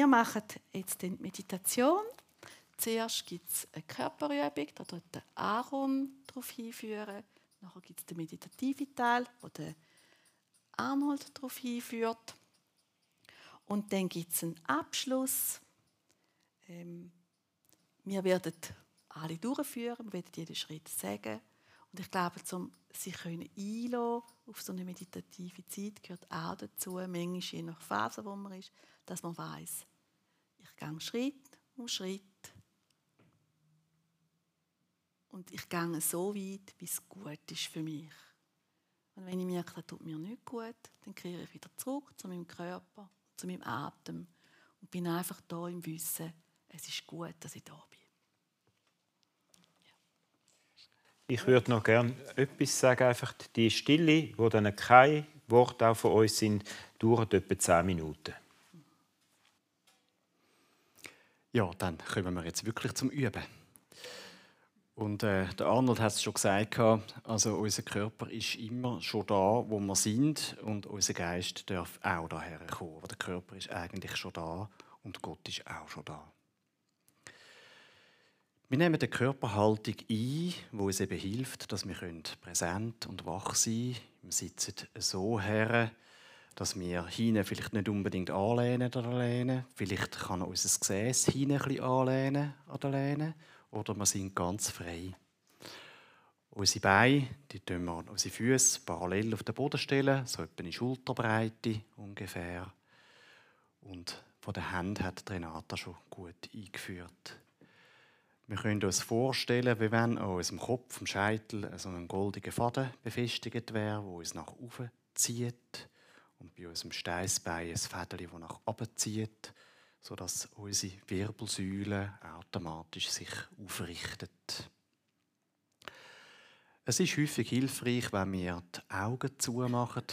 wir machen jetzt die Meditation. Zuerst gibt es eine Körperübung, da wird der Aaron darauf hinführen. Nachher gibt es den meditativen Teil, wo der Arnold darauf hinführt. Und dann gibt es einen Abschluss. Ähm, wir werden alle durchführen, wir werden jeden Schritt sagen. Und ich glaube, um sich einlassen auf so eine meditative Zeit gehört auch dazu, manchmal je nach Phase, wo man ist, dass man weiß, gehe Schritt um Schritt und ich gehe so weit, bis es gut ist für mich. Und wenn ich merke, das tut mir nicht gut, dann kehre ich wieder zurück zu meinem Körper, zu meinem Atem und bin einfach da im Wissen, es ist gut, dass ich da bin. Ich würde noch gerne etwas sagen. Einfach die Stille, wo dann kein Wort auch von uns sind, dauert etwa zehn Minuten. Ja, dann kommen wir jetzt wirklich zum Üben. Und äh, der Arnold hat es schon gesagt, also unser Körper ist immer schon da, wo wir sind und unser Geist darf auch daher kommen. Der Körper ist eigentlich schon da und Gott ist auch schon da. Wir nehmen eine Körperhaltung ein, wo uns eben hilft, dass wir präsent und wach sein können. Wir sitzen so her, dass wir hinten vielleicht nicht unbedingt anlehnen oder lehnen. Vielleicht kann unser Gesäß hinten ein bisschen anlehnen oder lehnen. Oder wir sind ganz frei. Unsere Beine, die tun wir, unsere Füße parallel auf den Boden stellen, so etwa in Schulterbreite ungefähr. Und von der Hand hat Renata schon gut eingeführt. Wir können uns vorstellen, wie wenn an unserem Kopf, am Scheitel, so ein goldiger Faden befestigt wäre, wo uns nach oben zieht und bei unserem Steißbein ein Fädeli, das nach oben zieht, sodass unsere Wirbelsäule automatisch sich aufrichtet. Es ist häufig hilfreich, wenn wir die Augen zumachen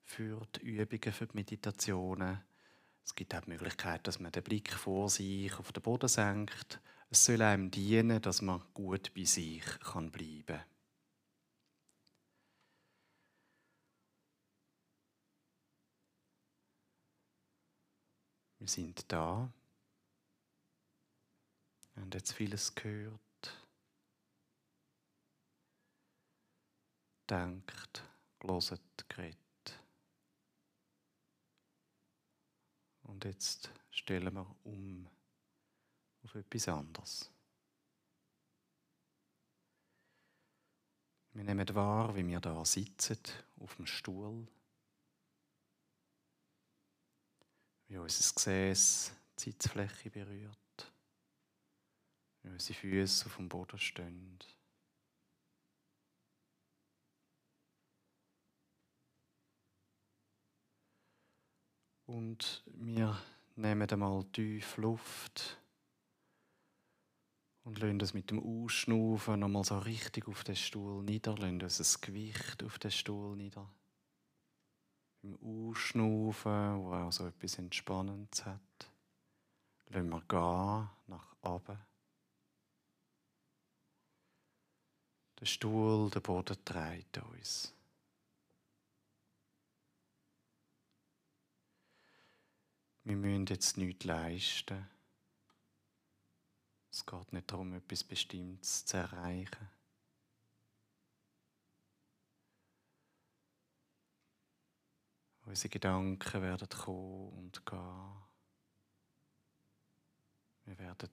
für die Übungen, für die Meditationen. Es gibt auch die Möglichkeit, dass man den Blick vor sich auf den Boden senkt es soll einem dienen, dass man gut bei sich bleiben kann. Wir sind da. Wir haben jetzt vieles gehört. Denkt, geloset, geredet. Und jetzt stellen wir um auf etwas anderes. Wir nehmen wahr, wie wir da sitzen, auf dem Stuhl. Wie unser Gesäß die Sitzfläche berührt. Wie unsere Füße auf dem Boden stehen. Und wir nehmen einmal tief Luft und lassen das mit dem Ausschnaufen nochmal so richtig auf den Stuhl nieder, lassen das Gewicht auf den Stuhl nieder. Im Ausschnaufen, wo auch so etwas Entspannendes hat, lassen wir gehen nach oben. Der Stuhl, der Boden trägt uns. Wir müssen jetzt nichts leisten. Es geht nicht darum, etwas Bestimmtes zu erreichen. Unsere Gedanken werden kommen und gehen. Wir werden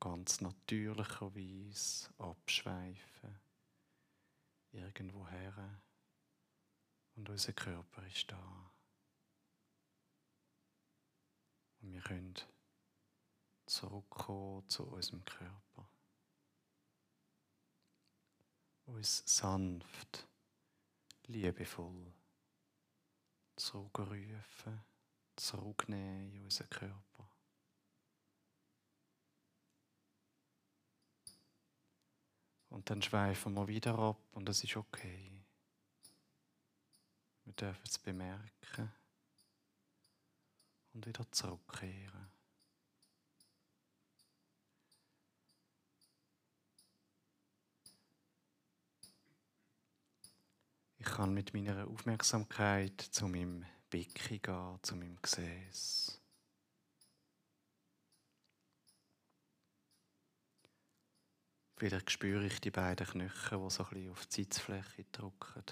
ganz natürlicherweise abschweifen, irgendwo her. Und unser Körper ist da. Und wir können zurückkommen zu unserem Körper. Uns sanft, liebevoll zurückrufen, zurücknehmen in unseren Körper. Und dann schweifen wir wieder ab und das ist okay. Wir dürfen es bemerken und wieder zurückkehren. Ich kann mit meiner Aufmerksamkeit zu meinem Becken gehen, zu meinem Gesäß. Vielleicht spüre ich die beiden Knöchel, die so ein bisschen auf die Sitzfläche drücken.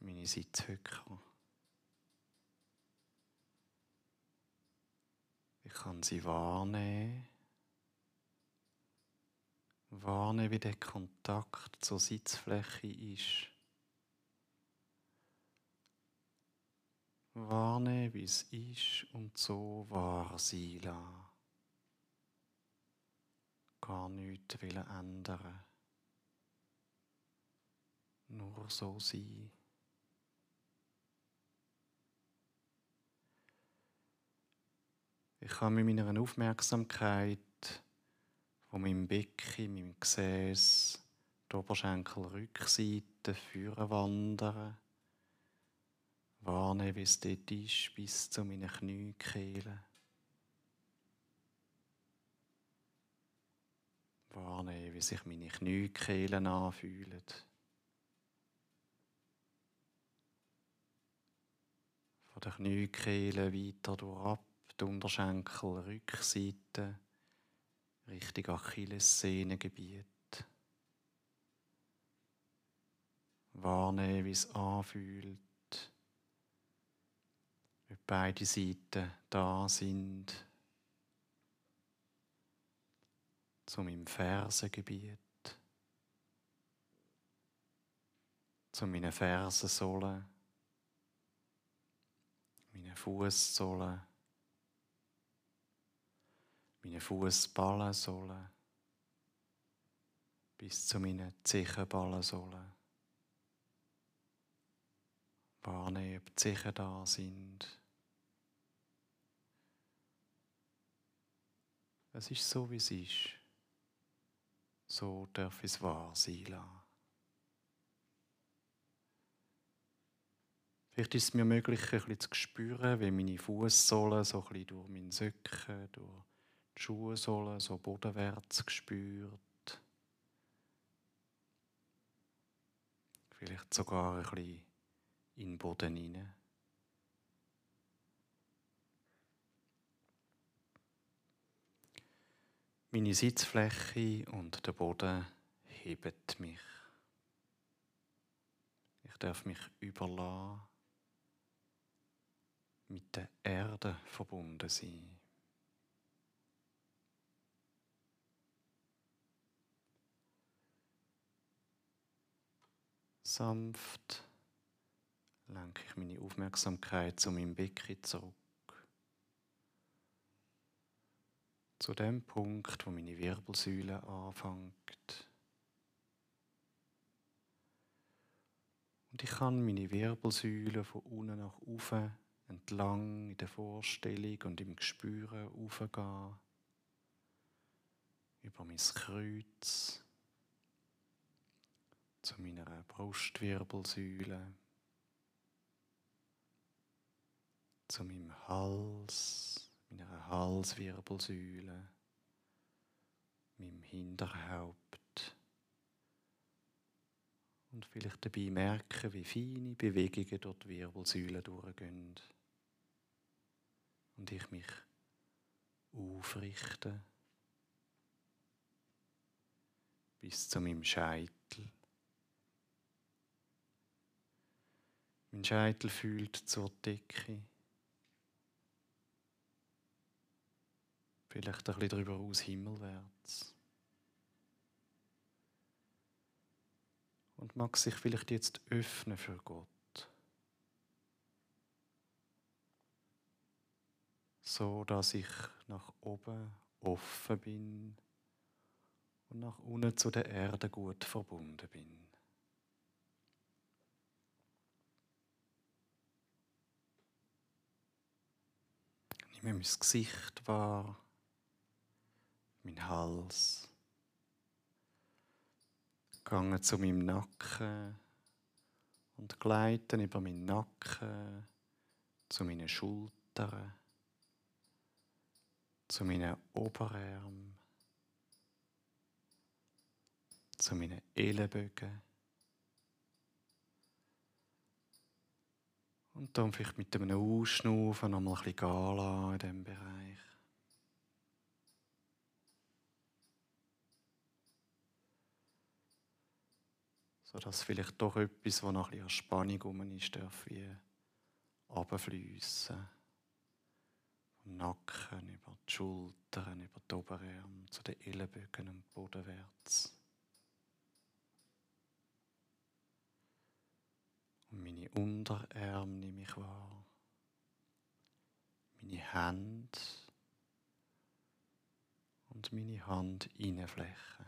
Meine Sitzhöcker. Ich kann sie wahrnehmen. Wahrnehmen, wie der Kontakt zur Sitzfläche ist. Wahrnehmen, wie es ist und so wahr sein lassen. Gar nichts ändern. Nur so sein. Ich kann mit meiner Aufmerksamkeit von meinem Becken, meinem Gesäß, die Oberschenkelrückseite führen wandern. Wahrnehmen, wie es dort ist, bis zu meinen Kniekehlen. Wahrnehmen, wie sich meine Kniekehlen anfühlen. Von den Kniekehlen weiter durchab, die Unterschenkel, Rückseite, Richtung Achillessehnengebiet. Wahrnehmen, wie es anfühlt, wie beide Seiten da sind, zu meinem Fersengebiet, zu meinen Fersensohlen, meinen Fußsohlen, meine Fußballensohlen bis zu meinen Zechenballensohlen. Wahrnehmen, ob die Zechen da sind. Es ist so, wie es ist. So darf es wahr sein lassen. Vielleicht ist es mir möglich, ein bisschen zu spüren, wie meine Fußsohlen so ein bisschen durch meinen Söcken, durch die Schuhsohlen so bodenwärts gespürt. Vielleicht sogar ein bisschen in den Boden hinein. Meine Sitzfläche und der Boden heben mich. Ich darf mich überlassen, mit der Erde verbunden sein. Sanft lenke ich meine Aufmerksamkeit zu meinem Becken zurück. Zu dem Punkt, wo meine Wirbelsäule anfängt. Und ich kann meine Wirbelsäule von unten nach oben entlang in der Vorstellung und im Gespüren aufgehen. Über mein Kreuz zu meiner Brustwirbelsäule, zu meinem Hals, meiner Halswirbelsäule, meinem Hinterhaupt. Und vielleicht dabei merken, wie feine Bewegungen dort die Wirbelsäule durchgehen. Und ich mich aufrichte bis zu meinem Scheitel. Mein Scheitel fühlt zur Decke. Vielleicht ein bisschen darüber aus himmelwärts. Und mag sich vielleicht jetzt öffnen für Gott. So dass ich nach oben offen bin und nach unten zu der Erde gut verbunden bin. Nehme mein Gesicht wahr, mein Hals. Gehe zu meinem Nacken und gleite über meinen Nacken zu meinen Schultern, zu meinen Oberarmen, zu meinen Ellenbögen. Und dann vielleicht mit einem Ausschnaufen nochmal ein bisschen Gala in diesem Bereich. Sodass vielleicht doch etwas, das noch ein an Spannung rum ist, darf wie runterfliessen. Vom Nacken über die Schultern, über die Oberarme, zu den Ellenbögen und bodenwärts. Unterarme nehme ich wahr. Meine Hände und meine Handinnenfläche.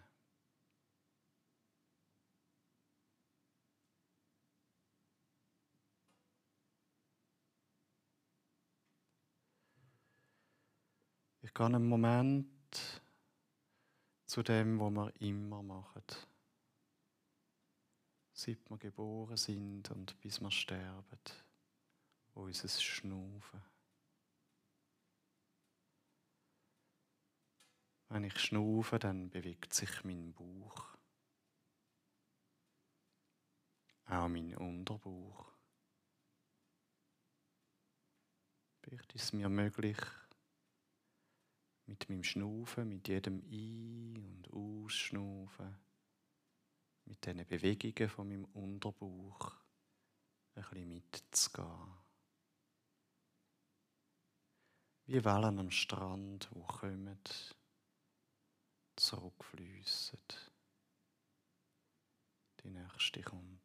Ich gehe einen Moment zu dem, was wir immer machen. Seit wir geboren sind und bis wir sterben. Unser Schnaufen. Wenn ich schnaufe, dann bewegt sich mein Bauch. Auch mein Unterbauch. Vielleicht ist es mir möglich, mit meinem Schnaufen, mit jedem Ein- und Ausschnaufen, mit diesen Bewegungen von meinem Unterbauch ein bisschen mitzugehen. Wie Wellen am Strand, wo kommen, zurückfließen. Die nächste kommt.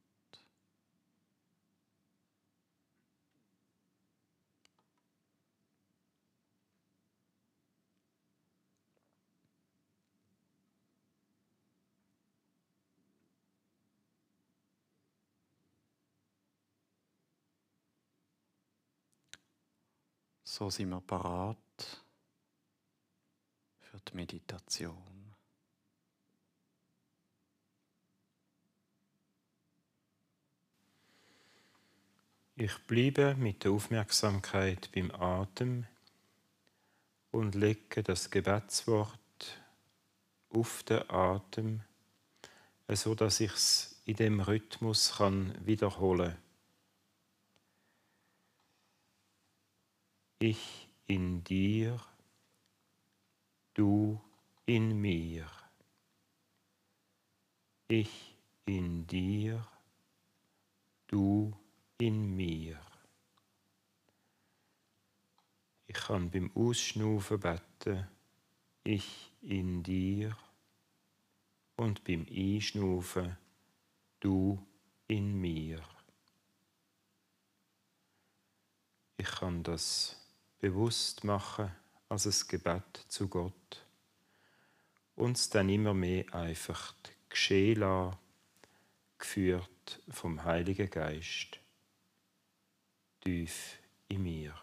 So sind wir parat für die Meditation. Ich bleibe mit der Aufmerksamkeit beim Atem und lege das Gebetswort auf den Atem, so dass ich es in dem Rhythmus kann wiederholen. Ich in dir, du in mir. Ich in dir, du in mir. Ich kann beim Ausschnaufen beten, ich in dir und beim Einschnaufen, du in mir. Ich kann das bewusst machen als ein Gebet zu Gott und es dann immer mehr einfach geschehen lassen, geführt vom Heiligen Geist tief in mir.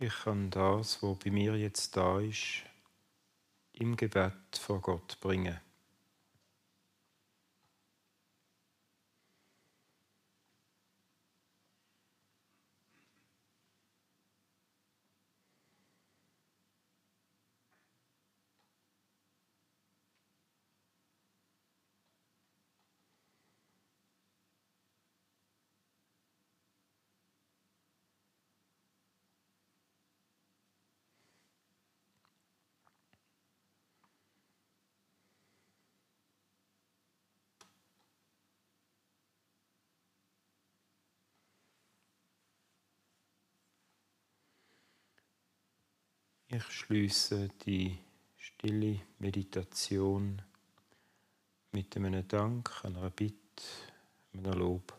Ich kann das, was bei mir jetzt da ist, im Gebet vor Gott bringen. Ich schließe die stille Meditation mit einem Dank, einer Bitte, einem Lob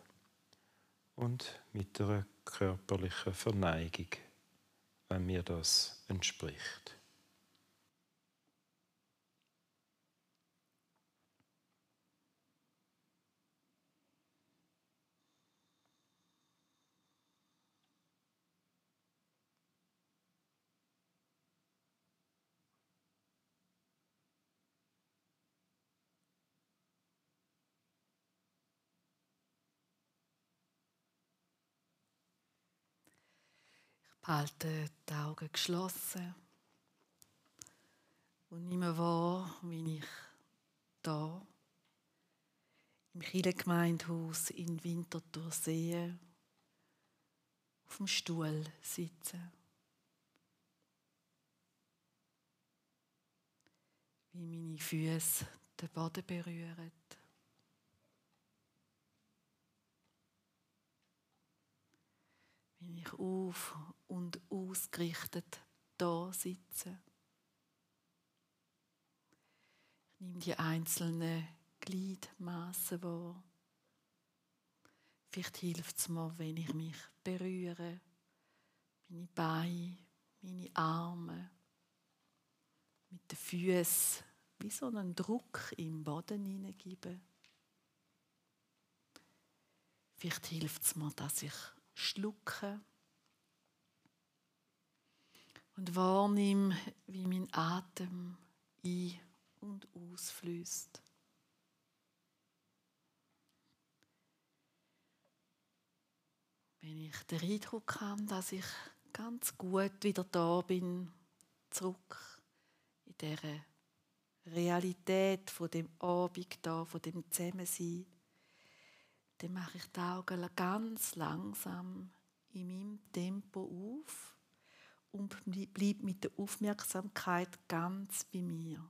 und mit einer körperlichen Verneigung, wenn mir das entspricht. Halte die Augen geschlossen und nehme wahr, wie ich da im Kirchengemeindehaus in Winterthur sehe, auf dem Stuhl sitze. Wie meine Füße den Boden berühren. Wie ich auf und ausgerichtet da sitze. Ich nehme die einzelnen Gliedmaßen wahr. Vielleicht hilft es mir, wenn ich mich berühre, meine Beine, meine Arme, mit den Füßen wie so einen Druck im Boden hineingebe. Vielleicht hilft es mir, dass ich schlucke und wahrnimm, wie mein Atem ein- und ausfließt. Wenn ich den Eindruck habe, dass ich ganz gut wieder da bin, zurück in dieser Realität von dem Abend da, von dem Zusammensein, dann mache ich die Augen ganz langsam in meinem Tempo auf und bleib mit der Aufmerksamkeit ganz bei mir.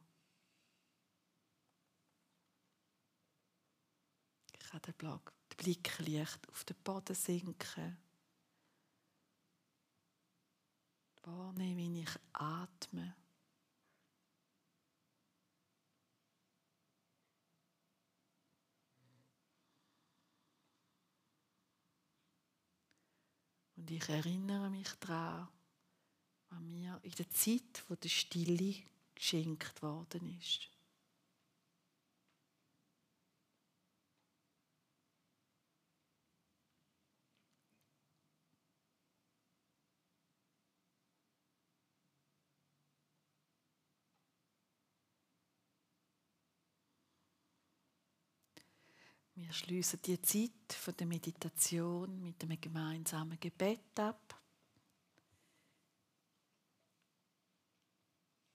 Ich kann den Blick leicht auf den Boden sinken. Wahrnehmen, wie ich atme. Und ich erinnere mich daran, was mir in der Zeit wo der Stille geschenkt worden ist. Wir schließen die Zeit von der Meditation mit einem gemeinsamen Gebet ab.